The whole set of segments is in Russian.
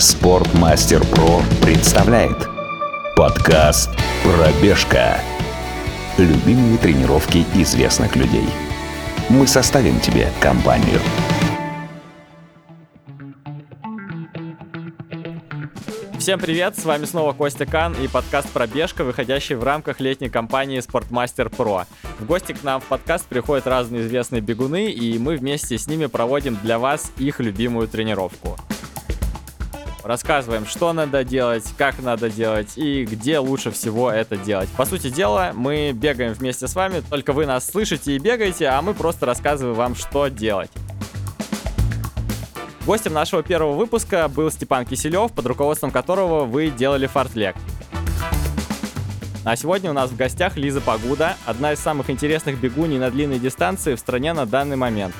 Спортмастер Про представляет подкаст «Пробежка». Любимые тренировки известных людей. Мы составим тебе компанию. Всем привет, с вами снова Костя Кан и подкаст «Пробежка», выходящий в рамках летней кампании «Спортмастер Про». В гости к нам в подкаст приходят разные известные бегуны, и мы вместе с ними проводим для вас их любимую тренировку. Рассказываем, что надо делать, как надо делать и где лучше всего это делать. По сути дела, мы бегаем вместе с вами, только вы нас слышите и бегаете, а мы просто рассказываем вам, что делать. Гостем нашего первого выпуска был Степан Киселев, под руководством которого вы делали фартлек. А сегодня у нас в гостях Лиза Погуда, одна из самых интересных бегуней на длинной дистанции в стране на данный момент.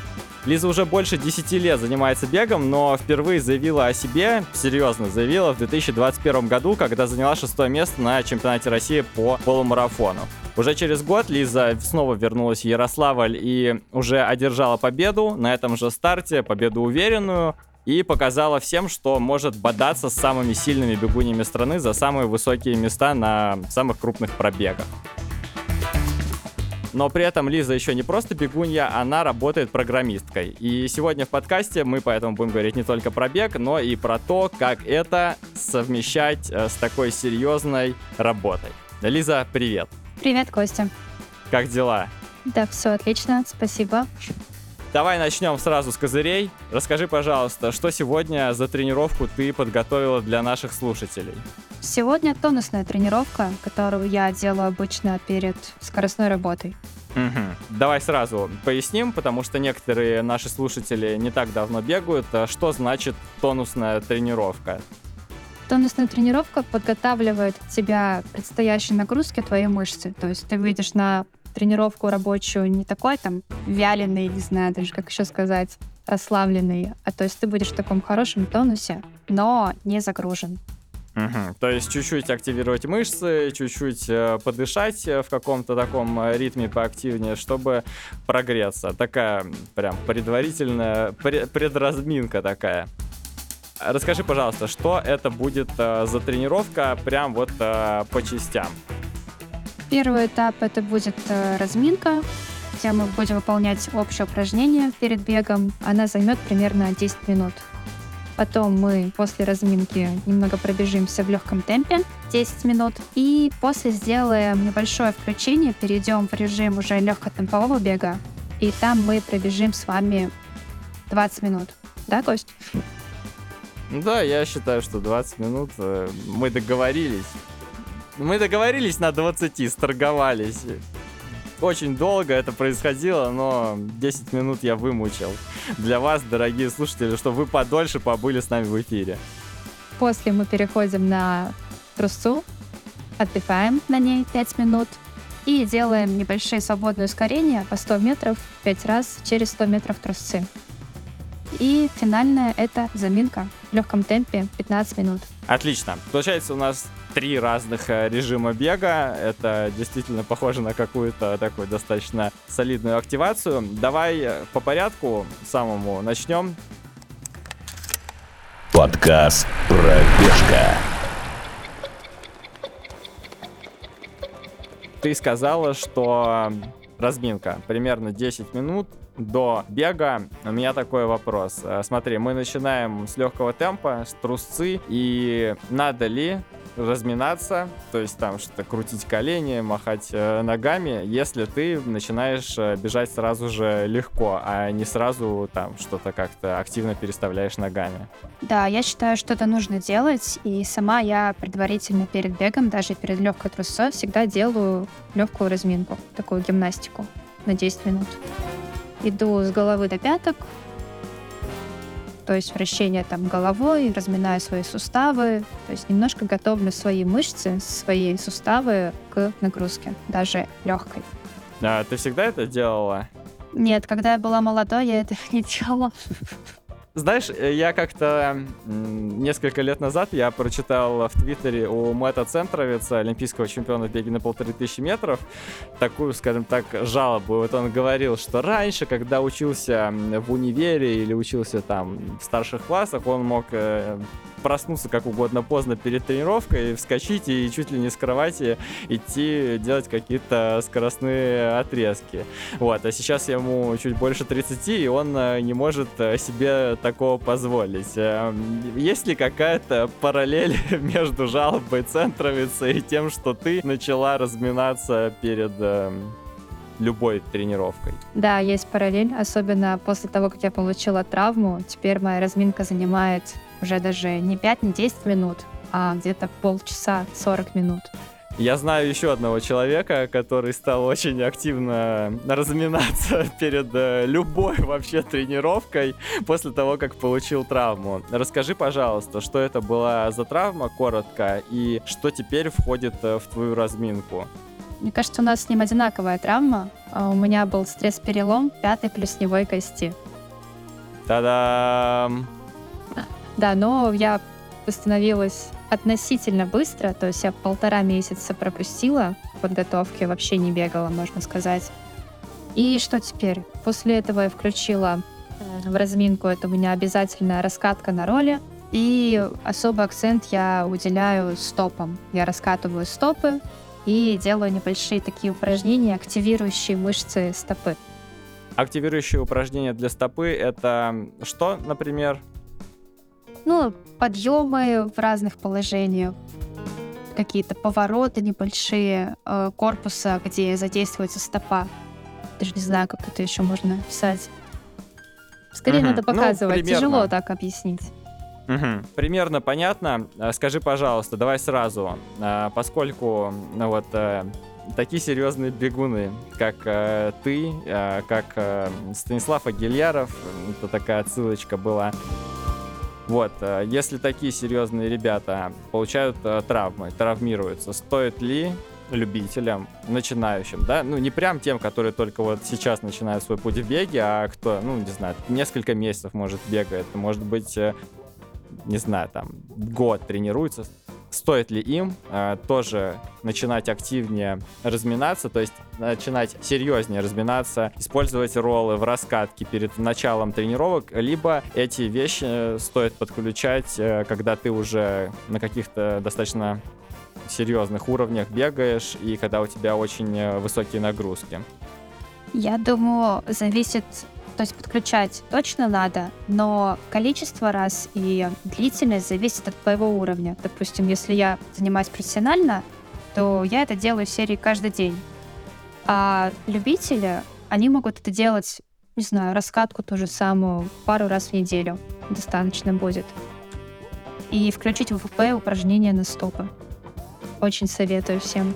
Лиза уже больше 10 лет занимается бегом, но впервые заявила о себе, серьезно заявила, в 2021 году, когда заняла шестое место на чемпионате России по полумарафону. Уже через год Лиза снова вернулась в Ярославль и уже одержала победу на этом же старте, победу уверенную, и показала всем, что может бодаться с самыми сильными бегунями страны за самые высокие места на самых крупных пробегах. Но при этом Лиза еще не просто бегунья, она работает программисткой. И сегодня в подкасте мы поэтому будем говорить не только про бег, но и про то, как это совмещать э, с такой серьезной работой. Лиза, привет! Привет, Костя. Как дела? Да, все отлично, спасибо. Давай начнем сразу с козырей. Расскажи, пожалуйста, что сегодня за тренировку ты подготовила для наших слушателей? Сегодня тонусная тренировка, которую я делаю обычно перед скоростной работой. Угу. Давай сразу поясним, потому что некоторые наши слушатели не так давно бегают. Что значит тонусная тренировка? Тонусная тренировка подготавливает тебя к предстоящей нагрузке твоей мышцы. То есть ты выйдешь на тренировку рабочую не такой там вяленый, не знаю даже как еще сказать, расслабленный, а то есть ты будешь в таком хорошем тонусе, но не загружен. Угу. То есть чуть-чуть активировать мышцы, чуть-чуть э, подышать э, в каком-то таком э, ритме поактивнее, чтобы прогреться. Такая прям предварительная пред, предразминка такая. Расскажи, пожалуйста, что это будет э, за тренировка прям вот э, по частям? Первый этап это будет э, разминка, где мы будем выполнять общее упражнение перед бегом. Она займет примерно 10 минут. Потом мы после разминки немного пробежимся в легком темпе 10 минут. И после сделаем небольшое включение, перейдем в режим уже легкотемпового бега. И там мы пробежим с вами 20 минут. Да, Кость? Да, я считаю, что 20 минут э, мы договорились. Мы договорились на 20, сторговались. Очень долго это происходило, но 10 минут я вымучил. Для вас, дорогие слушатели, чтобы вы подольше побыли с нами в эфире. После мы переходим на трусцу, отдыхаем на ней 5 минут и делаем небольшие свободные ускорения по 100 метров 5 раз через 100 метров трусцы. И финальная — это заминка в легком темпе 15 минут. Отлично. Получается, у нас три разных э, режима бега. Это действительно похоже на какую-то такую достаточно солидную активацию. Давай э, по порядку самому начнем. Подкаст «Пробежка». Ты сказала, что разминка примерно 10 минут до бега у меня такой вопрос. Э, смотри, мы начинаем с легкого темпа, с трусцы, и надо ли разминаться, то есть там что-то крутить колени, махать э, ногами, если ты начинаешь э, бежать сразу же легко, а не сразу там что-то как-то активно переставляешь ногами. Да, я считаю, что это нужно делать, и сама я предварительно перед бегом, даже перед легкой трусой, всегда делаю легкую разминку, такую гимнастику на 10 минут. Иду с головы до пяток, то есть вращение там головой, разминаю свои суставы, то есть немножко готовлю свои мышцы, свои суставы к нагрузке, даже легкой. А ты всегда это делала? Нет, когда я была молодой, я этого не делала. Знаешь, э, я как-то несколько лет назад я прочитал в Твиттере у Мэтта Центровица, олимпийского чемпиона в беге на полторы тысячи метров, такую, скажем так, жалобу. Вот он говорил, что раньше, когда учился в универе или учился там в старших классах, он мог э, проснуться как угодно поздно перед тренировкой, вскочить и чуть ли не с кровати идти делать какие-то скоростные отрезки. Вот, а сейчас ему чуть больше 30, и он э, не может себе такого позволить. Эм, есть ли какая-то параллель между жалобой Центровица и тем, что ты начала разминаться перед эм, любой тренировкой. Да, есть параллель, особенно после того, как я получила травму. Теперь моя разминка занимает уже даже не 5, не 10 минут, а где-то полчаса, 40 минут. Я знаю еще одного человека, который стал очень активно разминаться перед э, любой вообще тренировкой после того, как получил травму. Расскажи, пожалуйста, что это была за травма, коротко, и что теперь входит э, в твою разминку? Мне кажется, у нас с ним одинаковая травма. А у меня был стресс-перелом пятой плесневой кости. Та-дам! Да, но я восстановилась относительно быстро, то есть я полтора месяца пропустила подготовки, вообще не бегала, можно сказать. И что теперь? После этого я включила в разминку, это у меня обязательная раскатка на роли, и особый акцент я уделяю стопам. Я раскатываю стопы и делаю небольшие такие упражнения, активирующие мышцы стопы. Активирующие упражнения для стопы — это что, например? Ну, подъемы в разных положениях, какие-то повороты небольшие э, корпуса, где задействуется стопа. Даже не знаю, как это еще можно описать. Скорее угу. надо ну, показывать. Ну, Тяжело так объяснить. Угу. Примерно понятно. Э, скажи, пожалуйста, давай сразу, э, поскольку ну, вот э, такие серьезные бегуны, как э, ты, э, как э, Станислав Агильяров, это такая отсылочка была вот, э, если такие серьезные ребята получают э, травмы, травмируются, стоит ли любителям, начинающим, да, ну не прям тем, которые только вот сейчас начинают свой путь в беге, а кто, ну не знаю, несколько месяцев может бегает, может быть, э, не знаю, там год тренируется, стоит ли им э, тоже начинать активнее разминаться, то есть начинать серьезнее разминаться, использовать роллы в раскатке перед началом тренировок, либо эти вещи э, стоит подключать, э, когда ты уже на каких-то достаточно серьезных уровнях бегаешь и когда у тебя очень э, высокие нагрузки. Я думаю, зависит то есть подключать точно надо, но количество раз и длительность зависит от твоего уровня. Допустим, если я занимаюсь профессионально, то я это делаю в серии каждый день. А любители, они могут это делать, не знаю, раскатку ту же самую пару раз в неделю. Достаточно будет. И включить в ВП упражнения на стопы. Очень советую всем.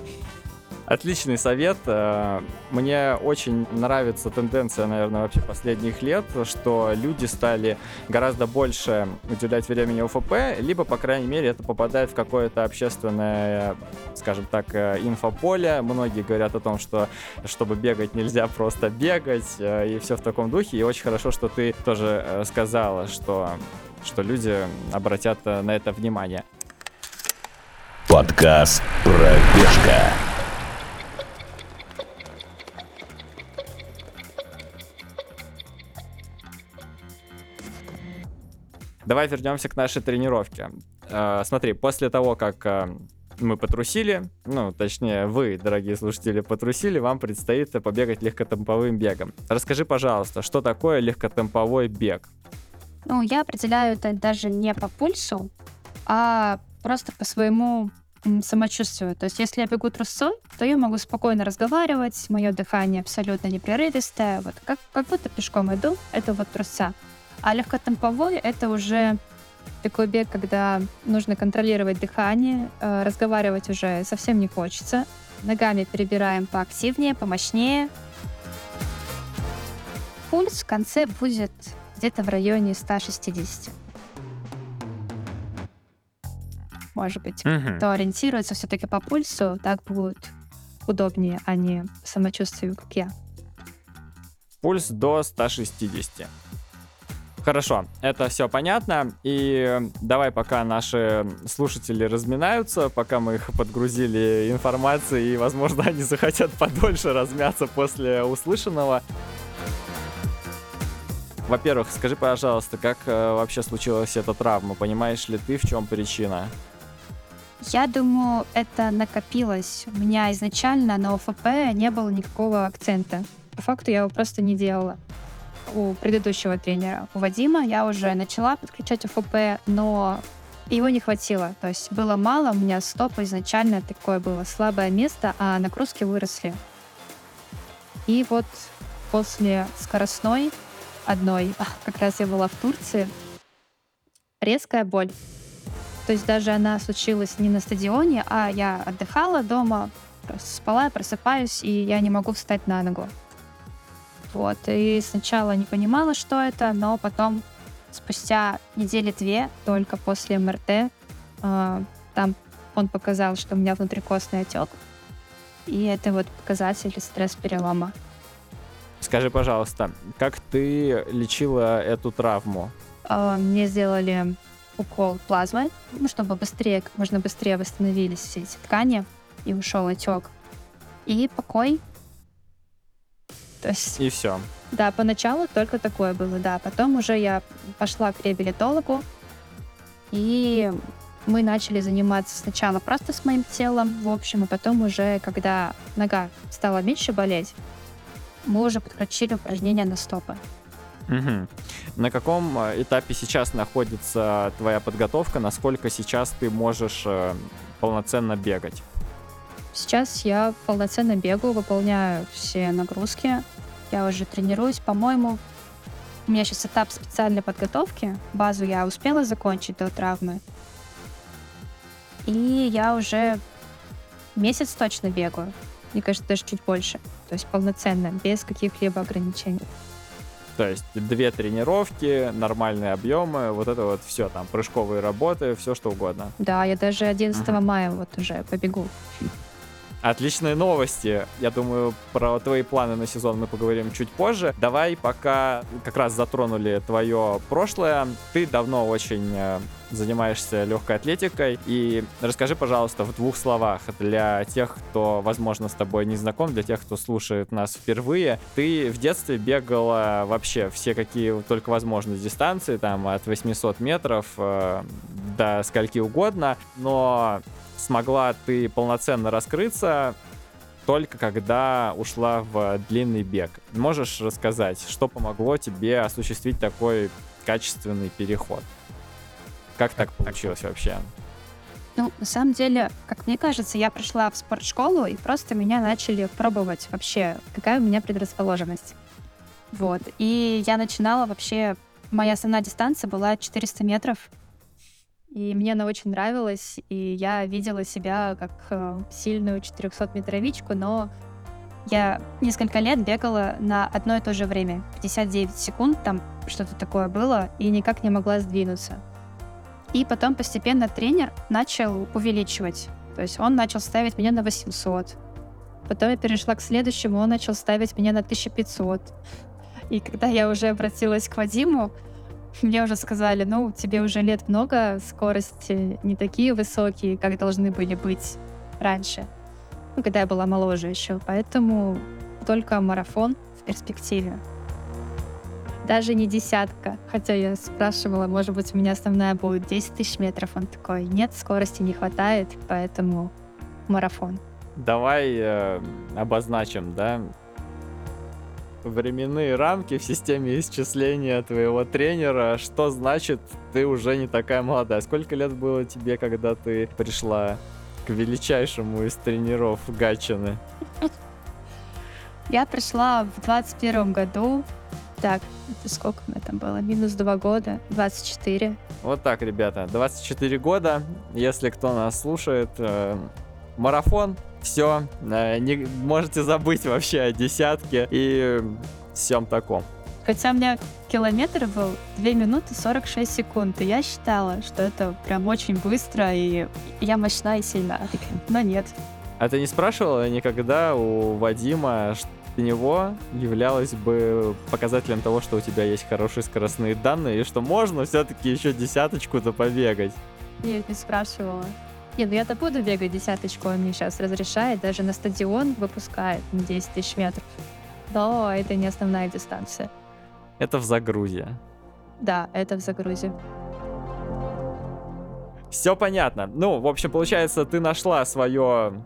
Отличный совет. Э, мне очень нравится тенденция, наверное, вообще последних лет, что люди стали гораздо больше уделять времени ОФП, либо, по крайней мере, это попадает в какое-то общественное, скажем так, э, инфополе. Многие говорят о том, что чтобы бегать, нельзя просто бегать, э, и все в таком духе. И очень хорошо, что ты тоже сказала, что, что люди обратят на это внимание. Подкаст «Пробежка». Давай вернемся к нашей тренировке. Э, смотри, после того, как э, мы потрусили, ну, точнее, вы, дорогие слушатели, потрусили, вам предстоит побегать легкотемповым бегом. Расскажи, пожалуйста, что такое легкотемповой бег? Ну, я определяю это даже не по пульсу, а просто по своему самочувствию. То есть, если я бегу трусцой, то я могу спокойно разговаривать, мое дыхание абсолютно непрерывистое, вот как, как будто пешком иду, это вот трусца. А легкотемповой — это уже такой бег, когда нужно контролировать дыхание, э, разговаривать уже совсем не хочется. Ногами перебираем поактивнее, помощнее. Пульс в конце будет где-то в районе 160. Может быть, угу. кто ориентируется все-таки по пульсу, так будет удобнее, а не самочувствию, как я. Пульс до 160. Хорошо, это все понятно. И давай, пока наши слушатели разминаются, пока мы их подгрузили информацией, и, возможно, они захотят подольше размяться после услышанного. Во-первых, скажи, пожалуйста, как э, вообще случилась эта травма? Понимаешь ли ты, в чем причина? Я думаю, это накопилось. У меня изначально на ОФП не было никакого акцента. По факту я его просто не делала у предыдущего тренера. У Вадима я уже начала подключать ОФП, но его не хватило. То есть было мало, у меня стоп изначально такое было слабое место, а нагрузки выросли. И вот после скоростной одной, как раз я была в Турции, резкая боль. То есть даже она случилась не на стадионе, а я отдыхала дома, спала, просыпаюсь, и я не могу встать на ногу. Вот. И сначала не понимала, что это, но потом, спустя недели две, только после МРТ, э, там он показал, что у меня внутрикостный отек. И это вот показатель стресс-перелома. Скажи, пожалуйста, как ты лечила эту травму? Э, мне сделали укол плазмы, ну, чтобы быстрее, как можно быстрее восстановились все эти ткани и ушел отек. И покой. То есть... И все. Да, поначалу только такое было, да. Потом уже я пошла к реабилитологу, и мы начали заниматься сначала просто с моим телом, в общем, и потом уже, когда нога стала меньше болеть, мы уже подключили упражнения на стопы. Угу. На каком э, этапе сейчас находится твоя подготовка? Насколько сейчас ты можешь э, полноценно бегать? Сейчас я полноценно бегаю, выполняю все нагрузки. Я уже тренируюсь. По-моему, у меня сейчас этап специальной подготовки. Базу я успела закончить до травмы. И я уже месяц точно бегаю. Мне кажется, даже чуть больше. То есть полноценно, без каких-либо ограничений. То есть две тренировки, нормальные объемы, вот это вот все там, прыжковые работы, все что угодно. Да, я даже 11 uh-huh. мая вот уже побегу. Отличные новости. Я думаю, про твои планы на сезон мы поговорим чуть позже. Давай пока как раз затронули твое прошлое. Ты давно очень э, занимаешься легкой атлетикой. И расскажи, пожалуйста, в двух словах для тех, кто, возможно, с тобой не знаком, для тех, кто слушает нас впервые. Ты в детстве бегала вообще все какие только возможные дистанции, там от 800 метров э, до скольки угодно, но смогла ты полноценно раскрыться только когда ушла в длинный бег. Можешь рассказать, что помогло тебе осуществить такой качественный переход? Как так получилось вообще? Ну, на самом деле, как мне кажется, я пришла в спортшколу, и просто меня начали пробовать вообще, какая у меня предрасположенность. Вот. И я начинала вообще... Моя основная дистанция была 400 метров. И мне она очень нравилась, и я видела себя как э, сильную 400-метровичку, но я несколько лет бегала на одно и то же время. 59 секунд, там что-то такое было, и никак не могла сдвинуться. И потом постепенно тренер начал увеличивать. То есть он начал ставить меня на 800. Потом я перешла к следующему, он начал ставить меня на 1500. И когда я уже обратилась к Вадиму, мне уже сказали, ну, тебе уже лет много, скорости не такие высокие, как должны были быть раньше. Ну, когда я была моложе еще. Поэтому только марафон в перспективе. Даже не десятка. Хотя я спрашивала, может быть, у меня основная будет 10 тысяч метров. Он такой, нет, скорости не хватает, поэтому марафон. Давай э, обозначим, да, временные рамки в системе исчисления твоего тренера, что значит ты уже не такая молодая? Сколько лет было тебе, когда ты пришла к величайшему из тренеров Гатчины? Я пришла в 21 году. Так, это сколько меня там было? Минус 2 года, 24. Вот так, ребята, 24 года. Если кто нас слушает, э, марафон все, э, не можете забыть вообще о десятке и всем таком. Хотя у меня километр был 2 минуты 46 секунд, и я считала, что это прям очень быстро, и я мощна и сильна. Но нет. А ты не спрашивала никогда у Вадима, него являлось бы показателем того, что у тебя есть хорошие скоростные данные, и что можно все-таки еще десяточку-то побегать. Нет, не спрашивала. Нет, ну я-то буду бегать десяточку, он мне сейчас разрешает, даже на стадион выпускает на 10 тысяч метров. Но это не основная дистанция. Это в загрузе. Да, это в загрузе. Все понятно. Ну, в общем, получается, ты нашла свое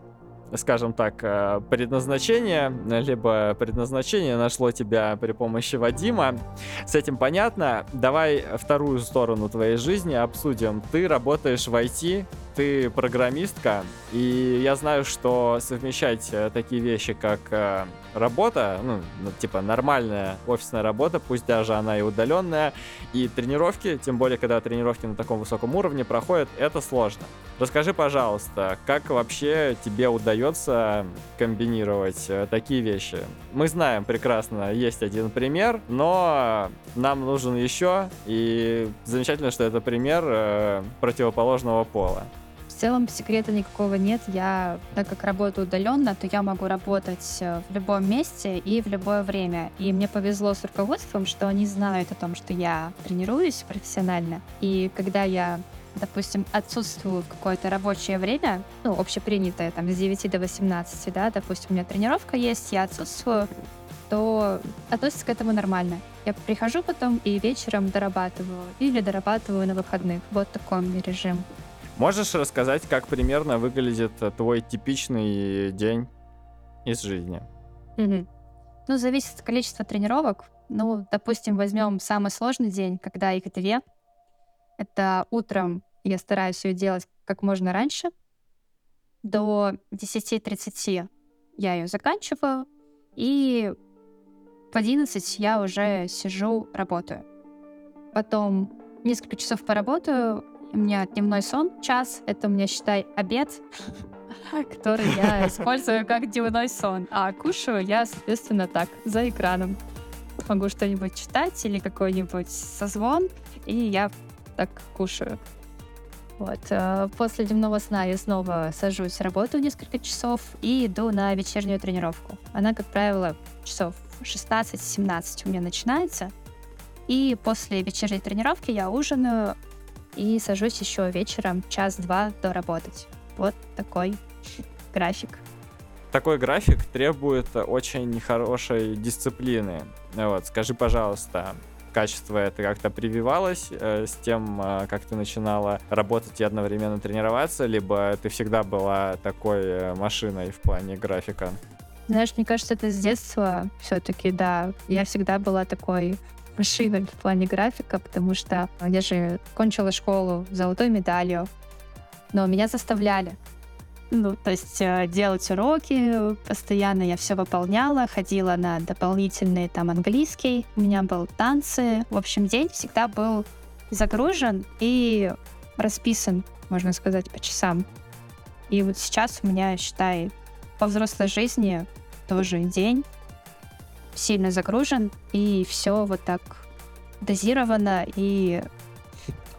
скажем так, э, предназначение, либо предназначение нашло тебя при помощи Вадима. С этим понятно. Давай вторую сторону твоей жизни обсудим. Ты работаешь в IT, ты программистка, и я знаю, что совмещать э, такие вещи, как э, работа, ну, ну, типа нормальная офисная работа, пусть даже она и удаленная, и тренировки, тем более, когда тренировки на таком высоком уровне проходят, это сложно. Расскажи, пожалуйста, как вообще тебе удается комбинировать э, такие вещи? Мы знаем прекрасно, есть один пример, но нам нужен еще, и замечательно, что это пример противоположного пола. В целом секрета никакого нет. Я, так как работаю удаленно, то я могу работать э, в любом месте и в любое время. И мне повезло с руководством, что они знают о том, что я тренируюсь профессионально. И когда я допустим, отсутствую какое-то рабочее время, ну, общепринятое, там, с 9 до 18, да, допустим, у меня тренировка есть, я отсутствую, то относится к этому нормально. Я прихожу потом и вечером дорабатываю или дорабатываю на выходных. Вот такой у меня режим. Можешь рассказать, как примерно выглядит э, твой типичный день из жизни? Угу. Ну, зависит от количества тренировок. Ну, допустим, возьмем самый сложный день, когда их две. Это утром я стараюсь ее делать как можно раньше. До 10.30 я ее заканчиваю. И в 11 я уже сижу, работаю. Потом несколько часов поработаю, у меня дневной сон час. Это у меня, считай, обед, который я использую как дневной сон. А кушаю я, соответственно, так, за экраном. Могу что-нибудь читать или какой-нибудь созвон, и я так кушаю. Вот. Э, после дневного сна я снова сажусь, работаю несколько часов и иду на вечернюю тренировку. Она, как правило, часов 16-17 у меня начинается. И после вечерней тренировки я ужинаю, и сажусь еще вечером час-два доработать. Вот такой график. Такой график требует очень хорошей дисциплины. Вот, скажи, пожалуйста, качество это как-то прививалось э, с тем, э, как ты начинала работать и одновременно тренироваться, либо ты всегда была такой э, машиной в плане графика? Знаешь, мне кажется, это с детства все-таки, да. Я всегда была такой машиной в плане графика, потому что я же кончила школу золотой медалью, но меня заставляли. Ну, то есть э, делать уроки, постоянно я все выполняла, ходила на дополнительные там английский, у меня был танцы. В общем, день всегда был загружен и расписан, можно сказать, по часам. И вот сейчас у меня, считай, по взрослой жизни тоже день сильно загружен, и все вот так дозировано и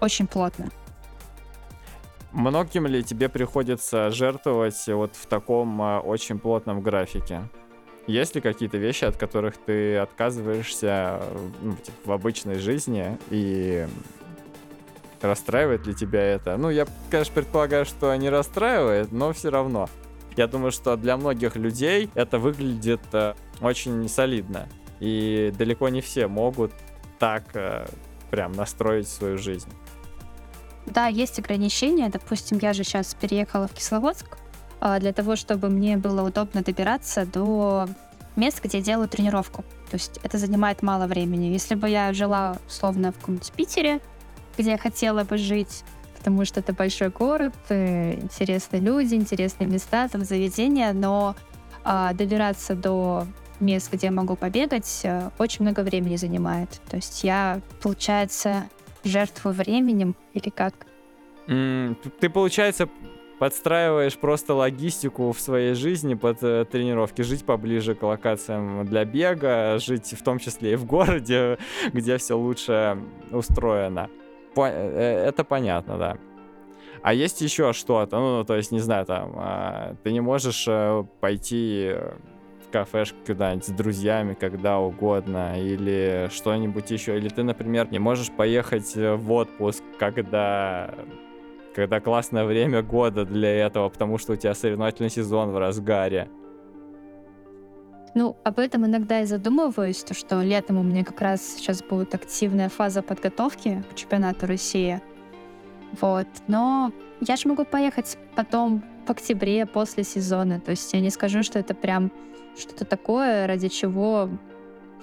очень плотно. Многим ли тебе приходится жертвовать вот в таком а, очень плотном графике? Есть ли какие-то вещи, от которых ты отказываешься ну, типа, в обычной жизни и расстраивает ли тебя это? Ну, я, конечно, предполагаю, что не расстраивает, но все равно. Я думаю, что для многих людей это выглядит э, очень солидно. И далеко не все могут так э, прям настроить свою жизнь. Да, есть ограничения. Допустим, я же сейчас переехала в Кисловодск э, для того, чтобы мне было удобно добираться до мест, где я делаю тренировку. То есть это занимает мало времени. Если бы я жила, условно, в каком-нибудь Питере, где я хотела бы жить, потому что это большой город, э, интересные люди, интересные места, там заведения, но э, добираться до мест, где я могу побегать, э, очень много времени занимает. То есть я, получается, жертвую временем или как? Mm, ты, получается, подстраиваешь просто логистику в своей жизни под э, тренировки, жить поближе к локациям для бега, жить в том числе и в городе, где все лучше устроено. По э, э, это понятно, да. А есть еще что-то, ну, то есть, не знаю, там, э, ты не можешь э, пойти кафешке куда-нибудь с друзьями, когда угодно, или что-нибудь еще. Или ты, например, не можешь поехать в отпуск, когда когда классное время года для этого, потому что у тебя соревновательный сезон в разгаре. Ну, об этом иногда и задумываюсь, то, что летом у меня как раз сейчас будет активная фаза подготовки к чемпионату России. Вот. Но я же могу поехать потом в октябре после сезона. То есть я не скажу, что это прям что-то такое, ради чего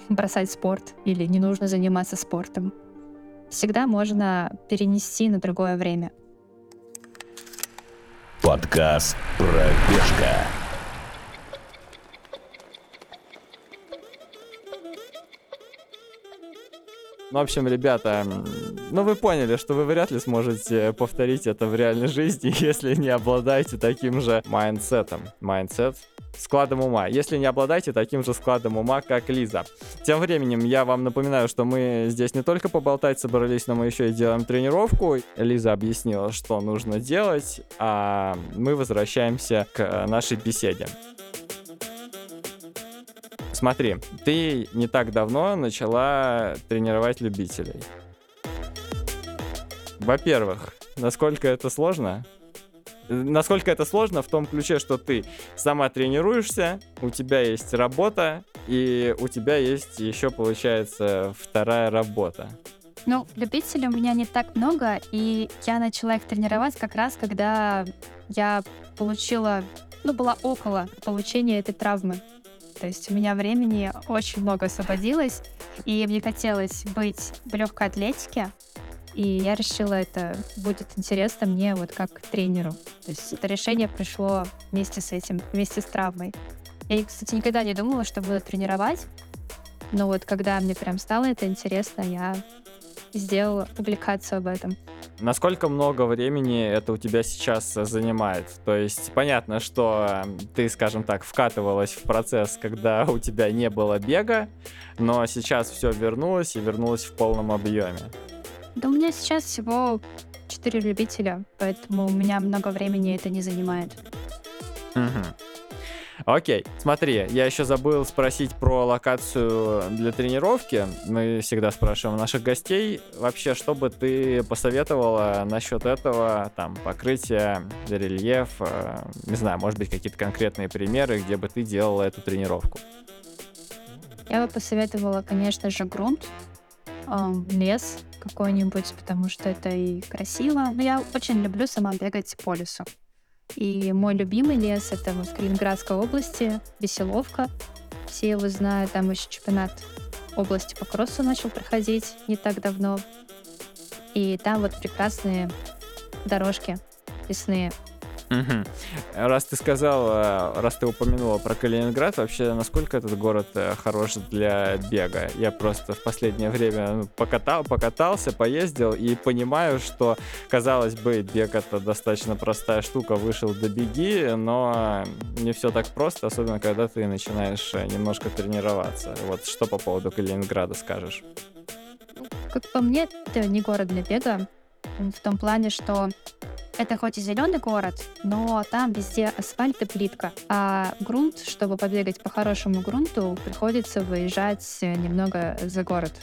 бросать спорт или не нужно заниматься спортом. Всегда можно перенести на другое время. Подкаст «Пробежка». В общем, ребята, ну вы поняли, что вы вряд ли сможете повторить это в реальной жизни, если не обладаете таким же mindset ом. Mindset складом ума, если не обладаете таким же складом ума, как Лиза. Тем временем я вам напоминаю, что мы здесь не только поболтать собрались, но мы еще и делаем тренировку. Лиза объяснила, что нужно делать, а мы возвращаемся к нашей беседе. Смотри, ты не так давно начала тренировать любителей. Во-первых, насколько это сложно? Насколько это сложно в том ключе, что ты сама тренируешься, у тебя есть работа, и у тебя есть еще, получается, вторая работа. Ну, любителей у меня не так много, и я начала их тренировать как раз, когда я получила, ну, была около получения этой травмы. То есть у меня времени очень много освободилось, и мне хотелось быть в легкой атлетике, и я решила, это будет интересно мне вот как тренеру. То есть это решение пришло вместе с этим, вместе с травмой. Я, кстати, никогда не думала, что буду тренировать, но вот когда мне прям стало это интересно, я сделала публикацию об этом. Насколько много времени это у тебя сейчас занимает? То есть понятно, что ты, скажем так, вкатывалась в процесс, когда у тебя не было бега, но сейчас все вернулось и вернулось в полном объеме. Да у меня сейчас всего 4 любителя, поэтому у меня много времени это не занимает. Угу. Окей, смотри, я еще забыл спросить про локацию для тренировки. Мы всегда спрашиваем наших гостей. Вообще, что бы ты посоветовала насчет этого, там, покрытия, рельеф, э, не знаю, может быть, какие-то конкретные примеры, где бы ты делала эту тренировку? Я бы посоветовала, конечно же, грунт, э, лес какой-нибудь, потому что это и красиво. Но я очень люблю сама бегать по лесу. И мой любимый лес — это вот в Калининградской области, Веселовка. Все его знают, там еще чемпионат области по кроссу начал проходить не так давно. И там вот прекрасные дорожки лесные. Угу. Раз ты сказал, э, раз ты упомянула про Калининград, вообще насколько этот город э, хорош для бега? Я просто в последнее время ну, покатал, покатался, поездил и понимаю, что, казалось бы, бег это достаточно простая штука, вышел до беги, но не все так просто, особенно когда ты начинаешь э, немножко тренироваться. Вот что по поводу Калининграда скажешь? Как по мне, это не город для бега, в том плане, что это хоть и зеленый город, но там везде асфальт и плитка. А грунт, чтобы побегать по хорошему грунту, приходится выезжать немного за город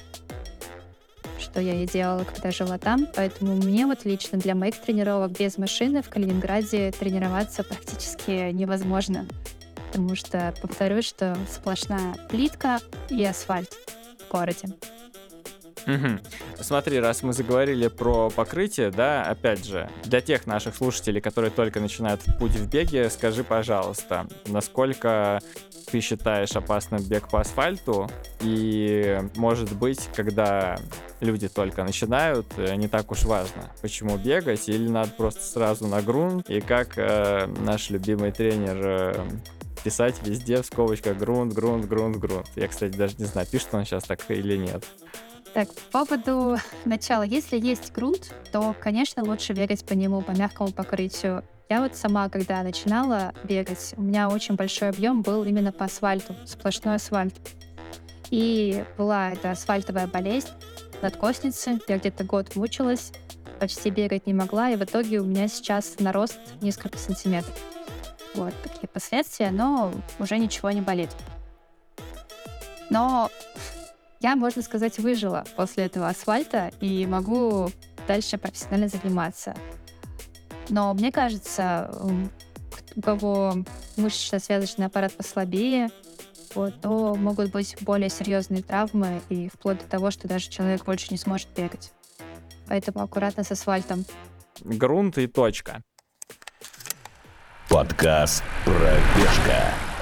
что я и делала, когда жила там. Поэтому мне вот лично для моих тренировок без машины в Калининграде тренироваться практически невозможно. Потому что, повторюсь, что сплошная плитка и асфальт в городе. Угу. Смотри, раз мы заговорили про покрытие, да, опять же, для тех наших слушателей, которые только начинают путь в беге, скажи, пожалуйста, насколько ты считаешь опасным бег по асфальту? И, может быть, когда люди только начинают, э, не так уж важно, почему бегать, или надо просто сразу на грунт, и как э, наш любимый тренер э, писать везде в скобочках грунт, грунт, грунт, грунт. Я, кстати, даже не знаю, пишет он сейчас так или нет. Так, по поводу начала. Если есть грунт, то, конечно, лучше бегать по нему, по мягкому покрытию. Я вот сама, когда начинала бегать, у меня очень большой объем был именно по асфальту, сплошной асфальт. И была эта асфальтовая болезнь, надкосницы. Я где-то год мучилась, почти бегать не могла, и в итоге у меня сейчас нарост несколько сантиметров. Вот такие последствия, но уже ничего не болит. Но я, можно сказать, выжила после этого асфальта и могу дальше профессионально заниматься. Но мне кажется, у кого мышечно-связочный аппарат послабее, вот, то могут быть более серьезные травмы и вплоть до того, что даже человек больше не сможет бегать. Поэтому аккуратно с асфальтом. Грунт и точка. Подкаст «Пробежка».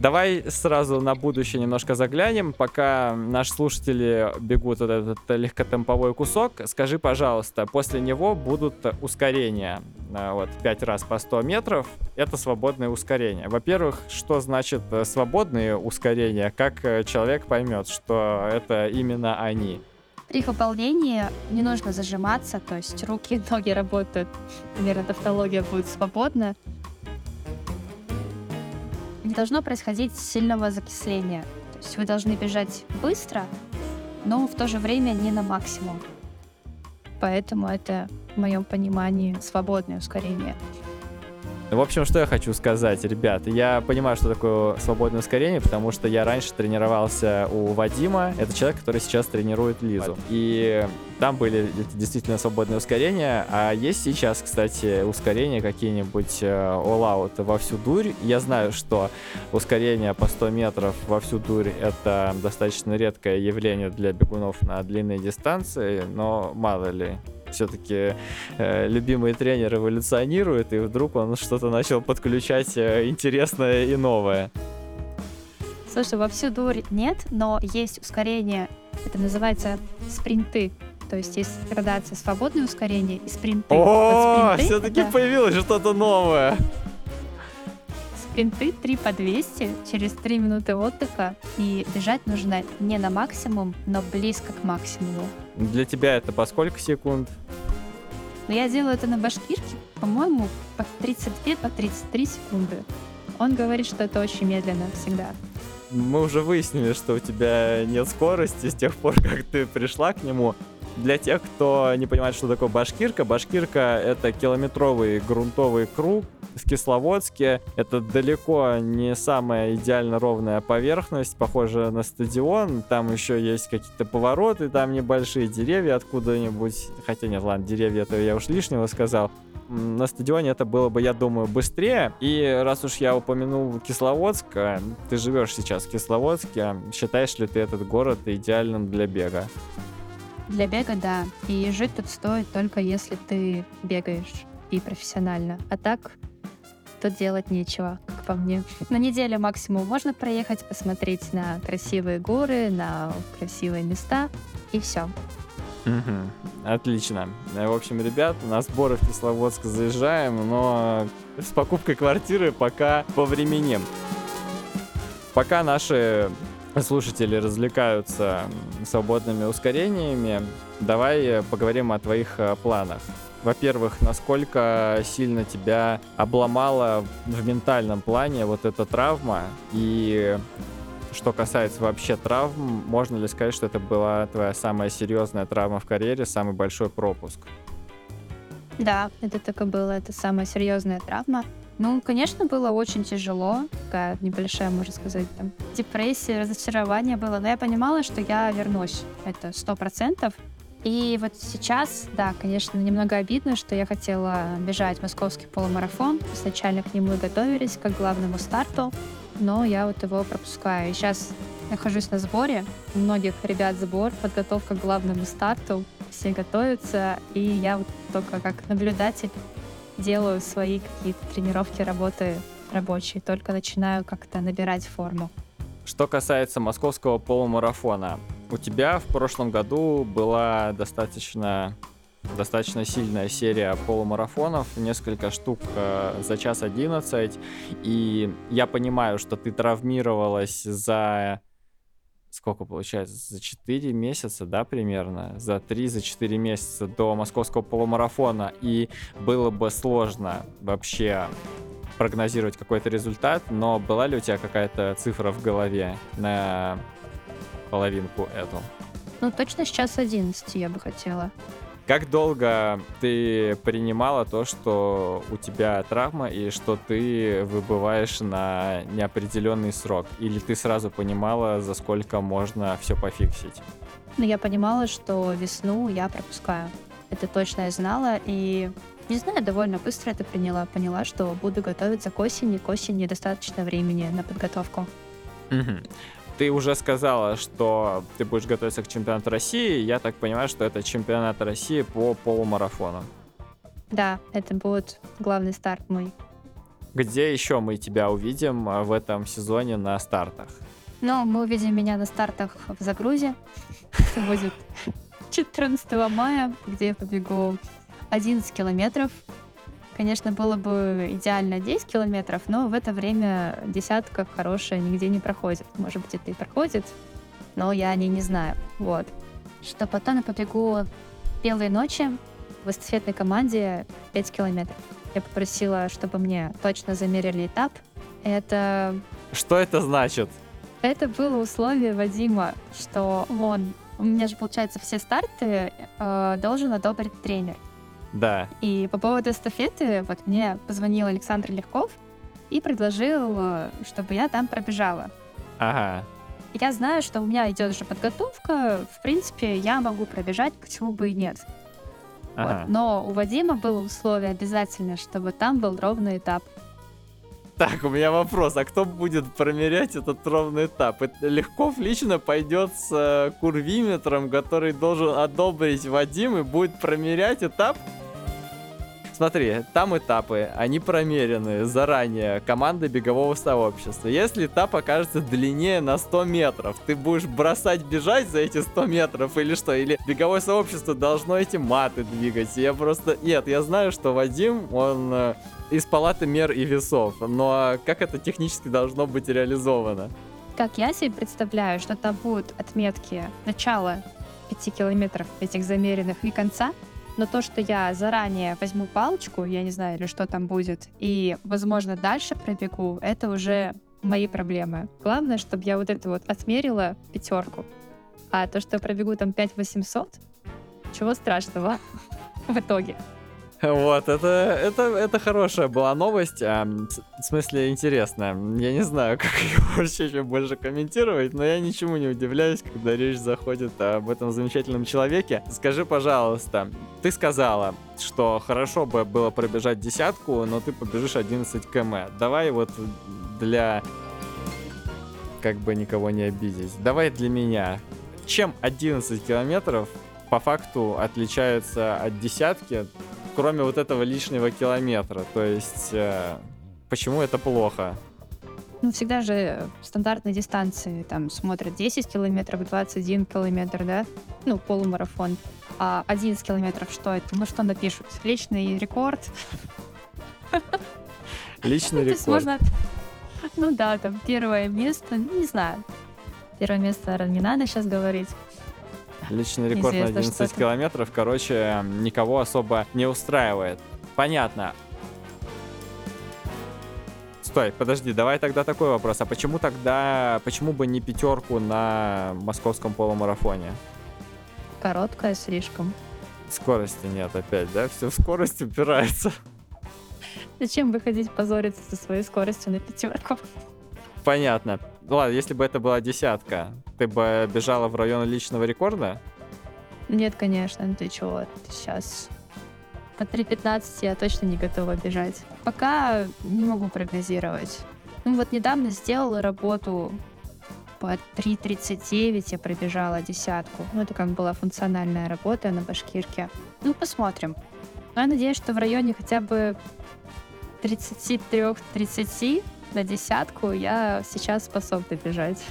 Давай сразу на будущее немножко заглянем, пока наши слушатели бегут вот этот легкотемповой кусок. Скажи, пожалуйста, после него будут ускорения. Э, вот 5 раз по 100 метров. Это свободное ускорение. Во-первых, что значит э, свободные ускорения? Как э, человек поймет, что это именно они? При выполнении не нужно зажиматься, то есть руки и ноги работают, наверное, тавтология будет свободна не должно происходить сильного закисления. То есть вы должны бежать быстро, но в то же время не на максимум. Поэтому это, в моем понимании, свободное ускорение. В общем, что я хочу сказать, ребят. Я понимаю, что такое свободное ускорение, потому что я раньше тренировался у Вадима. Это человек, который сейчас тренирует Лизу. И там были действительно свободные ускорения. А есть сейчас, кстати, ускорения какие-нибудь э, all-out во всю дурь. Я знаю, что ускорение по 100 метров во всю дурь — это достаточно редкое явление для бегунов на длинные дистанции, но мало ли, все-таки э, любимый тренер эволюционирует, и вдруг он что-то начал подключать э, интересное и новое. Слушай, во всю дурь нет, но есть ускорение, это называется спринты. То есть есть градация свободное ускорение и спринты. О, вот все-таки это... появилось что-то новое. Спринты 3 по 200 через 3 минуты отдыха. И бежать нужно не на максимум, но близко к максимуму. Для тебя это по сколько секунд? Но я делаю это на башкирке, по-моему, по 32, по 33 секунды. Он говорит, что это очень медленно всегда. Мы уже выяснили, что у тебя нет скорости с тех пор, как ты пришла к нему. Для тех, кто не понимает, что такое башкирка, башкирка — это километровый грунтовый круг, в Кисловодске. Это далеко не самая идеально ровная поверхность, похожая на стадион. Там еще есть какие-то повороты, там небольшие деревья откуда-нибудь. Хотя нет, ладно, деревья это я уж лишнего сказал на стадионе это было бы, я думаю, быстрее. И раз уж я упомянул Кисловодск, а, ты живешь сейчас в Кисловодске, считаешь ли ты этот город идеальным для бега? Для бега, да. И жить тут стоит только если ты бегаешь и профессионально. А так тут делать нечего, как по мне. На неделю максимум можно проехать, посмотреть на красивые горы, на красивые места, и все. Отлично. В общем, ребят, на сборы в Кисловодск заезжаем, но с покупкой квартиры пока по времени. Пока наши слушатели развлекаются свободными ускорениями, давай поговорим о твоих э, планах. Во-первых, насколько сильно тебя обломала в ментальном плане вот эта травма, и что касается вообще травм, можно ли сказать, что это была твоя самая серьезная травма в карьере, самый большой пропуск? Да, это так и было. Это самая серьезная травма. Ну, конечно, было очень тяжело. Такая небольшая, можно сказать, там, депрессия, разочарование было. Но я понимала, что я вернусь. Это сто процентов. И вот сейчас, да, конечно, немного обидно, что я хотела бежать московский полумарафон. Изначально к нему готовились, как к главному старту, но я вот его пропускаю. И сейчас нахожусь на сборе. У многих ребят сбор, подготовка к главному старту. Все готовятся, и я вот только как наблюдатель делаю свои какие-то тренировки, работы рабочие. Только начинаю как-то набирать форму. Что касается московского полумарафона, у тебя в прошлом году была достаточно достаточно сильная серия полумарафонов, несколько штук э, за час 11, и я понимаю, что ты травмировалась за сколько получается, за 4 месяца, да, примерно, за 3, за 4 месяца до московского полумарафона, и было бы сложно вообще прогнозировать какой-то результат, но была ли у тебя какая-то цифра в голове на половинку эту? Ну, точно сейчас 11 я бы хотела. Как долго ты принимала то, что у тебя травма и что ты выбываешь на неопределенный срок? Или ты сразу понимала, за сколько можно все пофиксить? Но я понимала, что весну я пропускаю. Это точно я знала, и не знаю, довольно быстро это приняла. Поняла, что буду готовиться к осени. К осени достаточно времени на подготовку. Мгм. Ты уже сказала, что ты будешь готовиться к чемпионату России. Я так понимаю, что это чемпионат России по полумарафону. Да, это будет главный старт мой. Где еще мы тебя увидим а, в этом сезоне на стартах? Но мы увидим меня на стартах в Загрузе. Это будет 14 мая, где я побегу 11 километров. Конечно, было бы идеально 10 километров, но в это время десятка хорошая нигде не проходит. Может быть, это и проходит, но я о ней не знаю. Вот. Что потом я побегу белые ночи в эстафетной команде 5 километров. Я попросила, чтобы мне точно замерили этап. Это Что это значит? это было условие Вадима, что он, у меня же, получается, все старты э, должен одобрить тренер. Да. И по поводу эстафеты, вот мне позвонил Александр Легков и предложил, э, чтобы я там пробежала. Ага. Я знаю, что у меня идет уже подготовка, в принципе, я могу пробежать, почему бы и нет. Вот. Ага. Но у Вадима было условие обязательно, чтобы там был ровный этап. Так, у меня вопрос, а кто будет промерять этот ровный этап? Легков лично пойдет с э, курвиметром, который должен одобрить Вадим и будет промерять этап? Смотри, там этапы, они промерены заранее командой бегового сообщества. Если этап окажется длиннее на 100 метров, ты будешь бросать бежать за эти 100 метров или что? Или беговое сообщество должно эти маты двигать? Я просто... Нет, я знаю, что Вадим, он э, из палаты мер и весов, но как это технически должно быть реализовано? Как я себе представляю, что там будут отметки начала 5 километров этих замеренных и конца, но то, что я заранее возьму палочку, я не знаю, или что там будет, и, возможно, дальше пробегу, это уже мои проблемы. Главное, чтобы я вот это вот отмерила пятерку. А то, что я пробегу там 5 800, чего страшного в итоге. Вот, это, это, это хорошая была новость, а, в смысле интересная. Я не знаю, как ее вообще еще больше комментировать, но я ничему не удивляюсь, когда речь заходит об этом замечательном человеке. Скажи, пожалуйста, ты сказала, что хорошо бы было пробежать десятку, но ты побежишь 11 км. Давай вот для... Как бы никого не обидеть. Давай для меня. Чем 11 километров по факту отличаются от десятки, кроме вот этого лишнего километра. То есть, э, почему это плохо? Ну, всегда же стандартные дистанции там смотрят 10 километров, 21 километр, да? Ну, полумарафон. А 11 километров что это? Ну, что напишут? Личный рекорд? Личный рекорд. можно... Ну да, там первое место, не знаю. Первое место, надо сейчас говорить. Личный рекорд на Неизвестно, 11 что это. километров, короче, никого особо не устраивает. Понятно. Стой, подожди, давай тогда такой вопрос. А почему тогда, почему бы не пятерку на московском полумарафоне? Короткая слишком. Скорости нет опять, да? Все в скорость упирается. Зачем выходить позориться со своей скоростью на пятерку? Понятно. Ну Ладно, если бы это была десятка, ты бы бежала в район личного рекорда? Нет, конечно, ну ты чего, ты сейчас... По 3.15 я точно не готова бежать. Пока не могу прогнозировать. Ну вот недавно сделала работу по 3.39, я пробежала десятку. Ну это как была функциональная работа на башкирке. Ну посмотрим. Но я надеюсь, что в районе хотя бы 33-30 на десятку я сейчас способна бежать.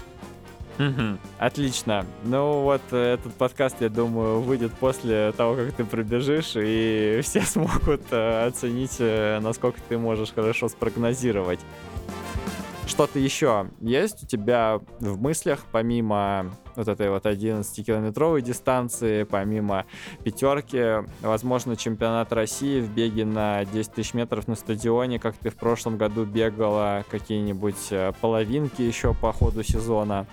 Мгм. Отлично. Ну вот э, этот подкаст, я думаю, выйдет после того, как ты пробежишь, и все смогут э, оценить, э, насколько ты можешь хорошо спрогнозировать. Что-то еще есть у тебя в мыслях, помимо вот этой вот 11-километровой дистанции, помимо пятерки, возможно, чемпионат России в беге на 10 тысяч метров на стадионе, как ты в прошлом году бегала, какие-нибудь э, половинки еще по ходу сезона?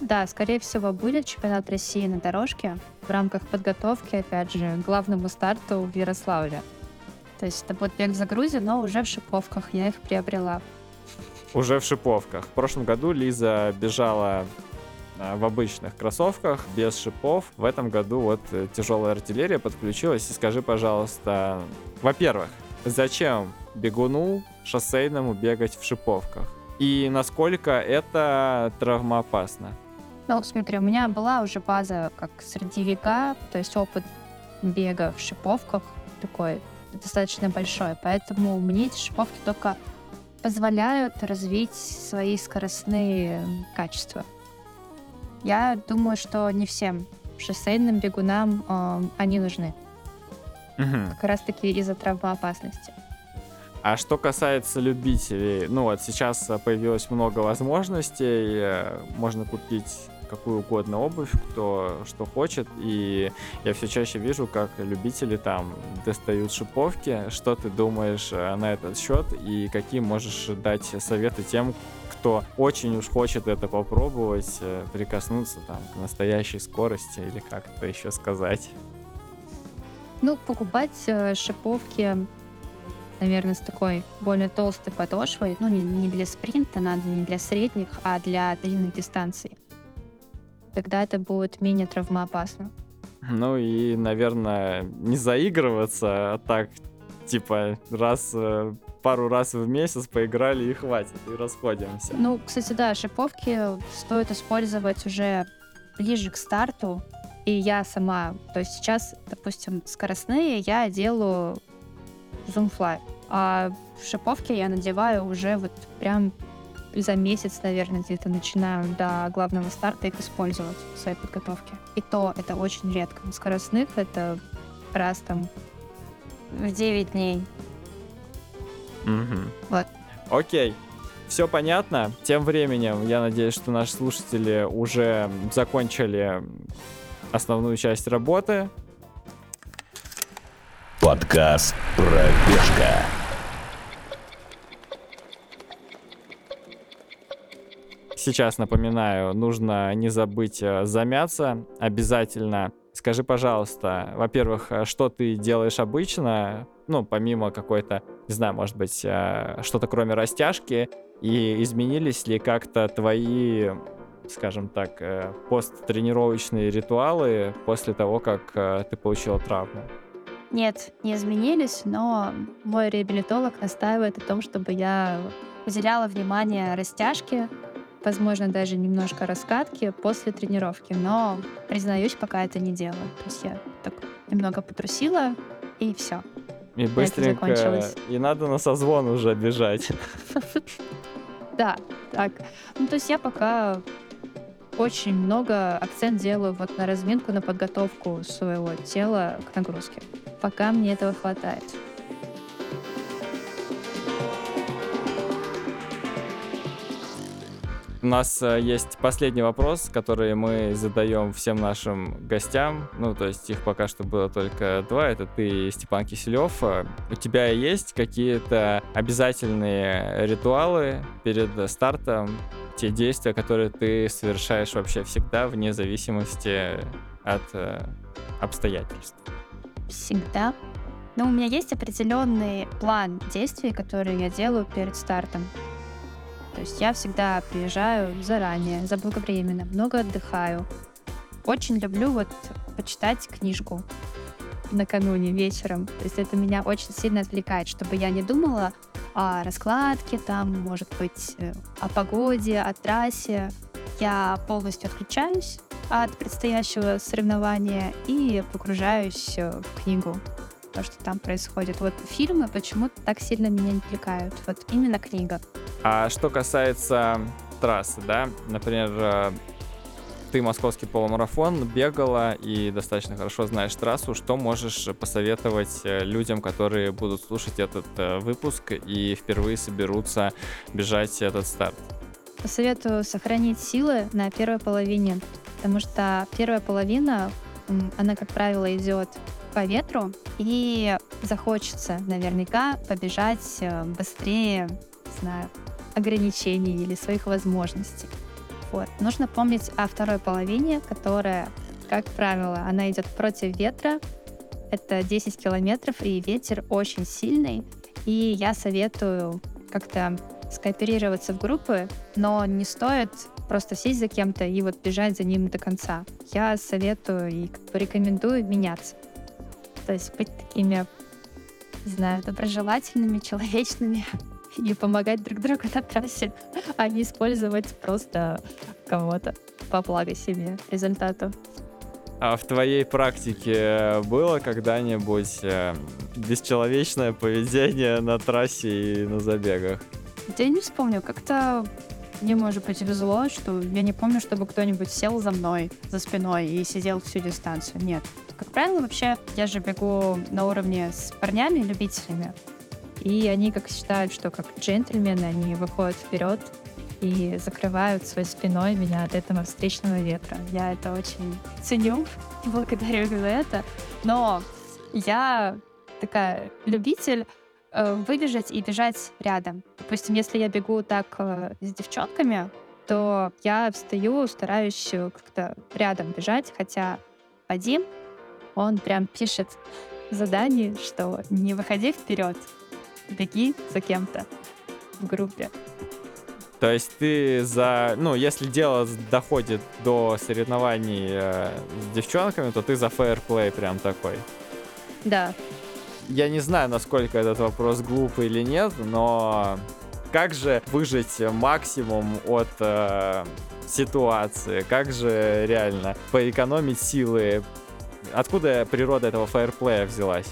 Да, скорее всего, будет чемпионат России на дорожке в рамках подготовки, опять же, к главному старту в Ярославле. То есть это будет бег за Грузию, но уже в шиповках я их приобрела. Уже в шиповках. В прошлом году Лиза бежала а, в обычных кроссовках, без шипов. В этом году вот э, тяжелая артиллерия подключилась. И скажи, пожалуйста, во-первых, зачем бегуну шоссейному бегать в шиповках? И насколько это травмоопасно? Ну, смотри, у меня была уже база как средневека, то есть опыт бега в шиповках такой достаточно большой, поэтому мне эти шиповки только позволяют развить свои скоростные качества. Я думаю, что не всем шоссейным бегунам э, они нужны. Мгм. Как раз таки из-за травмоопасности. А что касается любителей, ну вот сейчас э, появилось много возможностей, э, можно купить какую угодно обувь, кто что хочет, и я все чаще вижу, как любители там достают шиповки. Что ты думаешь э, на этот счет и какие можешь дать советы тем, кто очень уж хочет это попробовать, э, прикоснуться там к настоящей скорости или как это еще сказать? Ну, покупать э, шиповки, наверное, с такой более толстой подошвой, ну, не, не для спринта, надо не для средних, а для длинных дистанций. Тогда это будет менее травмоопасно. Ну и, наверное, не заигрываться, а так, типа, раз, э, пару раз в месяц поиграли и хватит, и расходимся. Ну, кстати, да, шиповки стоит использовать уже ближе к старту. И я сама, то есть сейчас, допустим, скоростные я делаю Zoomfly, а шиповки я надеваю уже вот прям за месяц, наверное, где-то начинаю до главного старта их использовать в своей подготовке. И то это очень редко. На скоростных это раз там в 9 дней. Мгм. Вот. Окей. Все понятно. Тем временем, я надеюсь, что наши слушатели уже закончили основную часть работы. Подкаст «Пробежка». Сейчас напоминаю, нужно не забыть э, замяться обязательно. Скажи, пожалуйста, во-первых, э, что ты делаешь обычно, ну, помимо какой-то, не знаю, может быть, э, что-то кроме растяжки, и изменились ли как-то твои, скажем так, посттренировочные ритуалы после того, как ты получила травму? Нет, не изменились, но мой реабилитолог настаивает о том, чтобы я уделяла внимание растяжке, возможно, даже немножко раскатки после тренировки, но, признаюсь, пока это не делаю. То есть я так немного потрусила, и все. И быстренько... закончилось. И надо на созвон уже бежать. Да, так. Ну, то есть я пока очень много акцент делаю вот на разминку, на подготовку своего тела к нагрузке. Пока мне этого хватает. Нас э, есть последний вопрос, который мы задаем всем нашим гостям. Ну, то есть их пока что было только два. Это ты и Степан Киселев. Э, У тебя есть какие-то обязательные ритуалы перед стартом? Те действия, которые ты совершаешь вообще всегда, вне зависимости от э, обстоятельств. Всегда. Но у меня есть определенный план действий, которые я делаю перед стартом. То есть я всегда приезжаю заранее, заблаговременно, много отдыхаю. Очень люблю вот почитать книжку накануне вечером. То есть это меня очень сильно отвлекает, чтобы я не думала о раскладке, там, может быть, э, о погоде, о трассе. Я полностью отключаюсь от предстоящего соревнования и погружаюсь э, в книгу, то, что там происходит. Вот фильмы почему-то так сильно меня не отвлекают. Вот именно книга. А что касается трассы, да, например, э, ты московский полумарафон бегала и достаточно хорошо знаешь трассу. Что можешь посоветовать э, людям, которые будут слушать этот э, выпуск и впервые соберутся бежать этот старт? Посоветую сохранить силы на первой половине, потому что первая половина, она, как правило, идет по ветру, и захочется наверняка побежать э, быстрее, не знаю, ограничений или своих возможностей. Вот. Нужно помнить о второй половине, которая, как правило, она идет против ветра. Это 10 километров, и ветер очень сильный. И я советую как-то скооперироваться в группы, но не стоит просто сесть за кем-то и вот бежать за ним до конца. Я советую и рекомендую меняться. То есть быть такими, не знаю, доброжелательными, человечными и помогать друг другу на трассе, а не использовать просто кого-то по благо себе результату. А в твоей практике было когда-нибудь э, бесчеловечное поведение на трассе и на забегах? Я не вспомню, как-то мне, может быть, везло, что я не помню, чтобы кто-нибудь сел за мной, за спиной и сидел всю дистанцию. Нет. Как правило, вообще, я же бегу на уровне с парнями, любителями. И они как считают, что как джентльмены, они выходят вперед и закрывают своей спиной меня от этого встречного ветра. Я это очень ценю и благодарю за это. Но я такая любитель э, выбежать и бежать рядом. Допустим, если я бегу так э, с девчонками, то я встаю, стараюсь как-то рядом бежать, хотя Вадим, он прям пишет в задании, что не выходи вперед, беги за кем-то в группе. То есть ты за... Ну, если дело доходит до соревнований э, с девчонками, то ты за фейерплей прям такой. Да. Я не знаю, насколько этот вопрос глупый или нет, но как же выжить максимум от э, ситуации? Как же реально поэкономить силы? Откуда природа этого фейерплея взялась?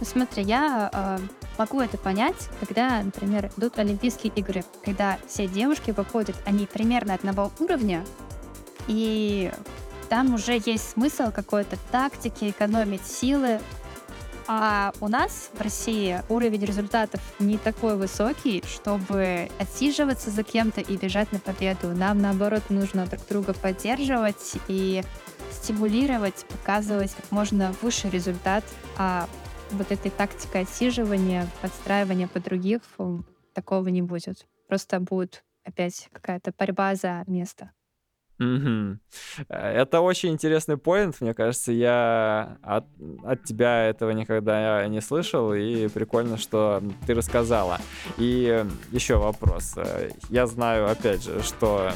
Ну, смотри, я э, могу это понять, когда, например, идут Олимпийские игры, когда все девушки выходят, они примерно одного уровня, и там уже есть смысл какой-то тактики, экономить силы. А у нас в России уровень результатов не такой высокий, чтобы отсиживаться за кем-то и бежать на победу. Нам, наоборот, нужно друг друга поддерживать и стимулировать, показывать как можно выше результат. А вот этой тактикой отсиживания, подстраивания под других такого не будет. Просто будет опять какая-то борьба за место. Угу. Это очень интересный поинт, мне кажется, я от, от тебя этого никогда не слышал, и прикольно, что ты рассказала. И еще вопрос. Я знаю, опять же, что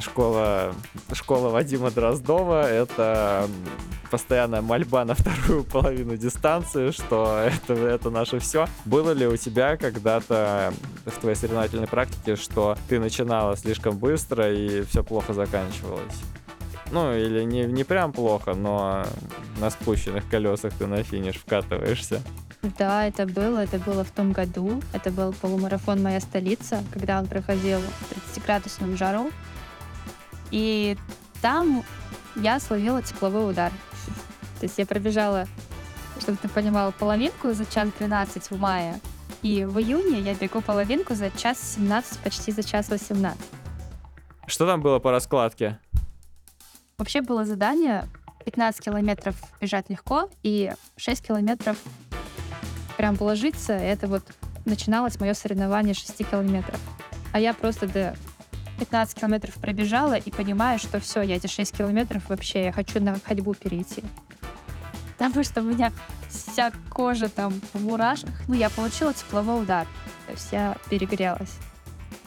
школа, школа Вадима Дроздова — это постоянная мольба на вторую половину дистанции, что это, это наше все. Было ли у тебя когда-то в твоей соревновательной практике, что ты начинала слишком быстро и все плохо заканчивалось? Ну, или не, не прям плохо, но на спущенных колесах ты на финиш вкатываешься. Да, это было. Это было в том году. Это был полумарафон «Моя столица», когда он проходил в 30-градусном жару. И там я словила тепловой удар. То есть я пробежала, чтобы ты понимала, половинку за час 12 в мае. И в июне я бегу половинку за час 17, почти за час 18. Что там было по раскладке? Вообще было задание 15 километров бежать легко и 6 километров прям положиться. Это вот начиналось мое соревнование 6 километров. А я просто до 15 километров пробежала и понимаю, что все, я эти 6 километров вообще, я хочу на ходьбу перейти. Потому что у меня вся кожа там в мурашках. Ну, я получила тепловой удар. То есть я перегрелась.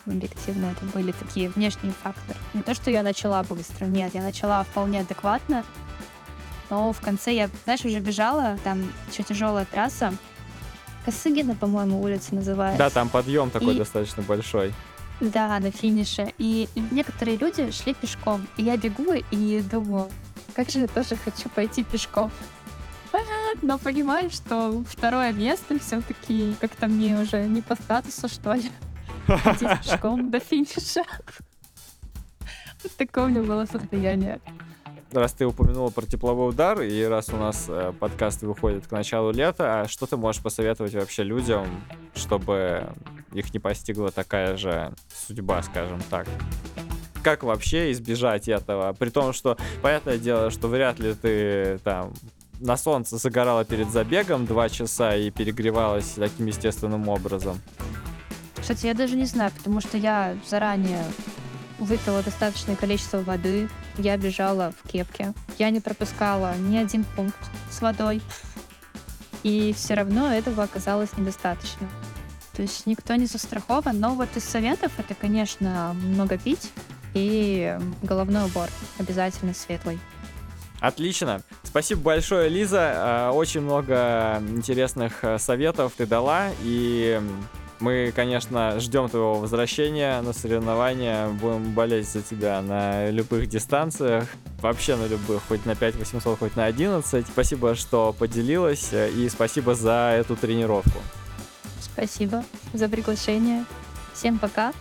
Объективно это были такие внешние факторы. Не то, что я начала быстро, нет, я начала вполне адекватно. Но в конце я, знаешь, уже бежала, там еще тяжелая трасса. Косыгина, по-моему, улица называется. Да, там подъем такой и... достаточно большой. Да, на финише. И некоторые люди шли пешком. И я бегу и думаю, как же я тоже хочу пойти пешком. Но понимаю, что второе место все-таки как-то мне уже не по статусу, что ли. Идти пешком до финиша. Вот такое у меня было состояние раз ты упомянула про тепловой удар, и раз у нас э, подкаст выходит к началу лета, а что ты можешь посоветовать вообще людям, чтобы их не постигла такая же судьба, скажем так? Как вообще избежать этого? При том, что, понятное дело, что вряд ли ты там на солнце загорала перед забегом два часа и перегревалась таким естественным образом. Кстати, я даже не знаю, потому что я заранее выпила достаточное количество воды, я бежала в кепке, я не пропускала ни один пункт с водой, и все равно этого оказалось недостаточно. То есть никто не застрахован, но вот из советов это, конечно, много пить и головной убор обязательно светлый. Отлично. Спасибо большое, Лиза. Э, очень много интересных э, советов ты дала. И мы, конечно, ждем твоего возвращения на соревнования. Будем болеть за тебя на любых дистанциях. Вообще на любых, хоть на 5 800, хоть на 11. Спасибо, что поделилась. Э, и спасибо за эту тренировку. Спасибо за приглашение. Всем пока.